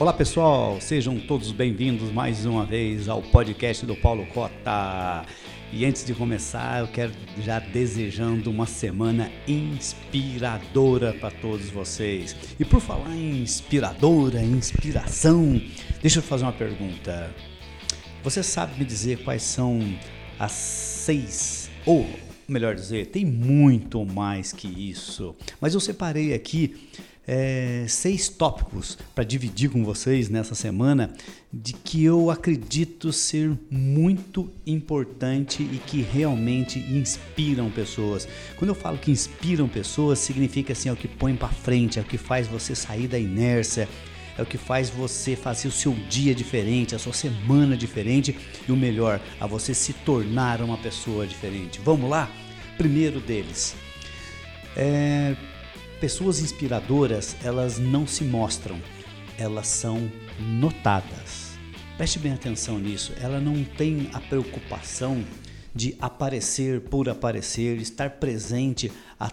Olá pessoal, sejam todos bem-vindos mais uma vez ao podcast do Paulo Cota. E antes de começar, eu quero já desejando uma semana inspiradora para todos vocês. E por falar em inspiradora, inspiração, deixa eu fazer uma pergunta. Você sabe me dizer quais são as seis, ou melhor dizer, tem muito mais que isso, mas eu separei aqui é, seis tópicos para dividir com vocês nessa semana de que eu acredito ser muito importante e que realmente inspiram pessoas. Quando eu falo que inspiram pessoas, significa assim, é o que põe para frente, é o que faz você sair da inércia, é o que faz você fazer o seu dia diferente, a sua semana diferente e o melhor, a você se tornar uma pessoa diferente. Vamos lá? Primeiro deles. É, Pessoas inspiradoras, elas não se mostram, elas são notadas. Preste bem atenção nisso. Ela não tem a preocupação de aparecer por aparecer, estar presente a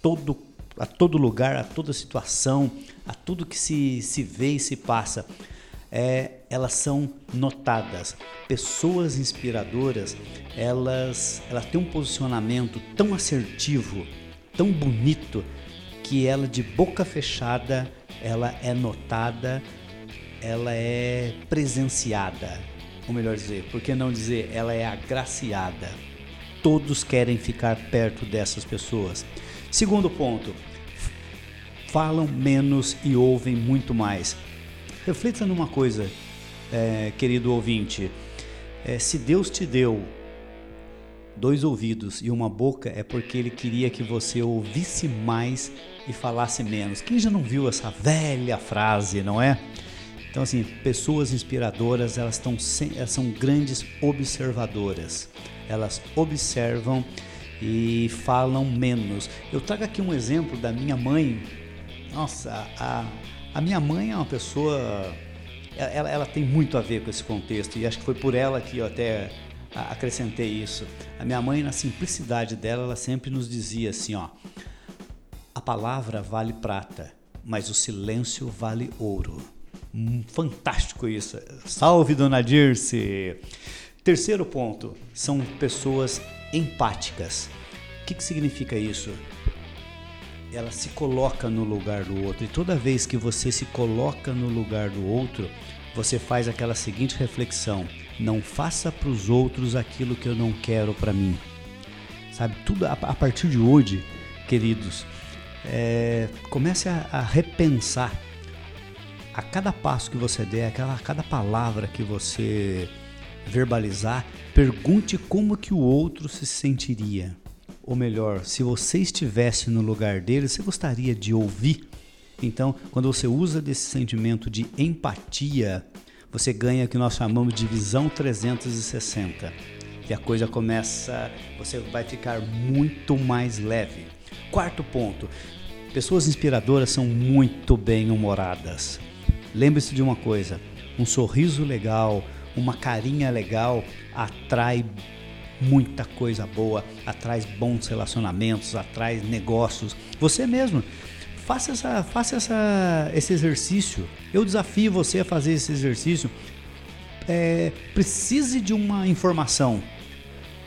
todo, a todo lugar, a toda situação, a tudo que se, se vê e se passa. É, elas são notadas. Pessoas inspiradoras, elas, elas têm um posicionamento tão assertivo, tão bonito, que ela de boca fechada, ela é notada, ela é presenciada. Ou melhor dizer, por que não dizer, ela é agraciada. Todos querem ficar perto dessas pessoas. Segundo ponto, falam menos e ouvem muito mais. Reflita numa coisa, é, querido ouvinte. É, se Deus te deu dois ouvidos e uma boca é porque ele queria que você ouvisse mais e falasse menos. Quem já não viu essa velha frase, não é? Então assim, pessoas inspiradoras, elas, estão elas são grandes observadoras. Elas observam e falam menos. Eu trago aqui um exemplo da minha mãe. Nossa, a, a minha mãe é uma pessoa ela, ela, tem muito a ver com esse contexto e acho que foi por ela que eu até acrescentei isso. A minha mãe, na simplicidade dela, ela sempre nos dizia assim, ó: a palavra vale prata, mas o silêncio vale ouro. Hum, fantástico isso. Salve, dona Dirce. Terceiro ponto, são pessoas empáticas. O que, que significa isso? Ela se coloca no lugar do outro. E toda vez que você se coloca no lugar do outro, você faz aquela seguinte reflexão: não faça para os outros aquilo que eu não quero para mim. Sabe, tudo a, partir de hoje, queridos, é, comece a, a, repensar a cada passo que você der, a cada palavra que você verbalizar, pergunte como que o outro se sentiria. Ou melhor, se você estivesse no lugar dele, você gostaria de ouvir? Então, quando você usa desse sentimento de empatia, você ganha o que nós chamamos de visão 360. E a coisa começa, você vai ficar muito mais leve. Quarto ponto: pessoas inspiradoras são muito bem-humoradas. Lembre-se de uma coisa: um sorriso legal, uma carinha legal atrai muita coisa boa, atrai bons relacionamentos, atrai negócios. Você mesmo faça, essa, faça essa, esse exercício. Eu desafio você a fazer esse exercício. É, precise de uma informação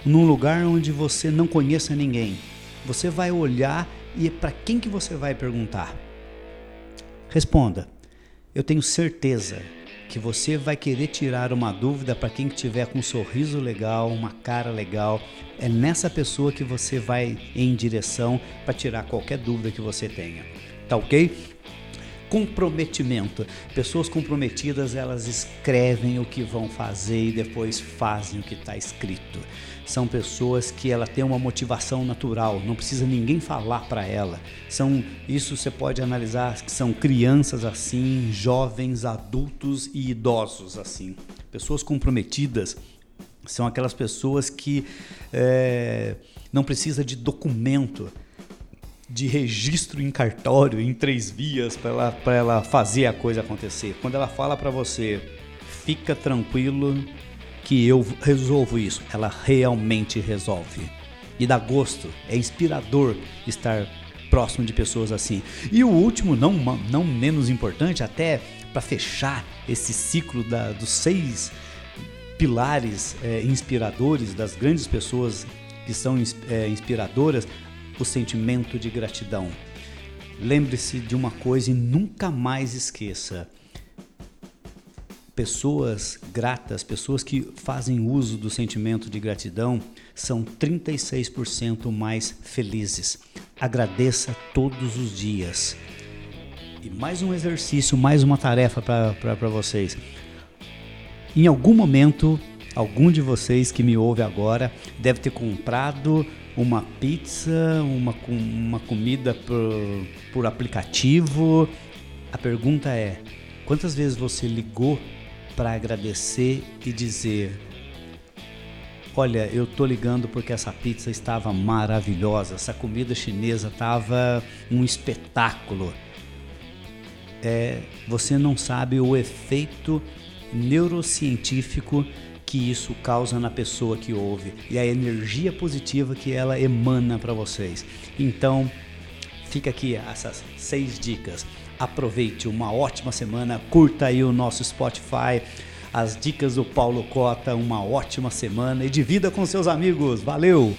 num lugar onde você não conheça ninguém. Você vai olhar e para quem que você vai perguntar? Responda. Eu tenho certeza que você vai querer tirar uma dúvida para quem tiver com um sorriso legal, uma cara legal. É nessa pessoa que você vai em direção para tirar qualquer dúvida que você tenha. Tá ok? Comprometimento. Pessoas comprometidas, elas escrevem o que vão fazer e depois fazem o que está escrito. São pessoas que ela tem uma motivação natural, não precisa ninguém falar para ela. São isso você pode analisar que são crianças assim, jovens, adultos e idosos assim. Pessoas comprometidas são aquelas pessoas que é, não precisa de documento de registro em cartório em três vias para ela, ela fazer a coisa acontecer. Quando ela fala para você, fica tranquilo que eu resolvo isso, ela realmente resolve. E dá gosto, é inspirador estar próximo de pessoas assim. E o último, não, não menos importante, até para fechar esse ciclo da, dos seis pilares é, inspiradores das grandes pessoas que são é, inspiradoras, o sentimento de gratidão. Lembre-se de uma coisa e nunca mais esqueça. Pessoas gratas, pessoas que fazem uso do sentimento de gratidão, são 36% mais felizes. Agradeça todos os dias. E mais um exercício, mais uma tarefa para vocês. Em algum momento, algum de vocês que me ouve agora deve ter comprado uma pizza, uma, uma comida por, por aplicativo. A pergunta é: quantas vezes você ligou para agradecer e dizer: Olha, eu tô ligando porque essa pizza estava maravilhosa, essa comida chinesa estava um espetáculo. É, você não sabe o efeito neurocientífico que isso causa na pessoa que ouve e a energia positiva que ela emana para vocês. Então, fica aqui essas seis dicas. Aproveite uma ótima semana, curta aí o nosso Spotify, as dicas do Paulo Cota, uma ótima semana e divida com seus amigos. Valeu!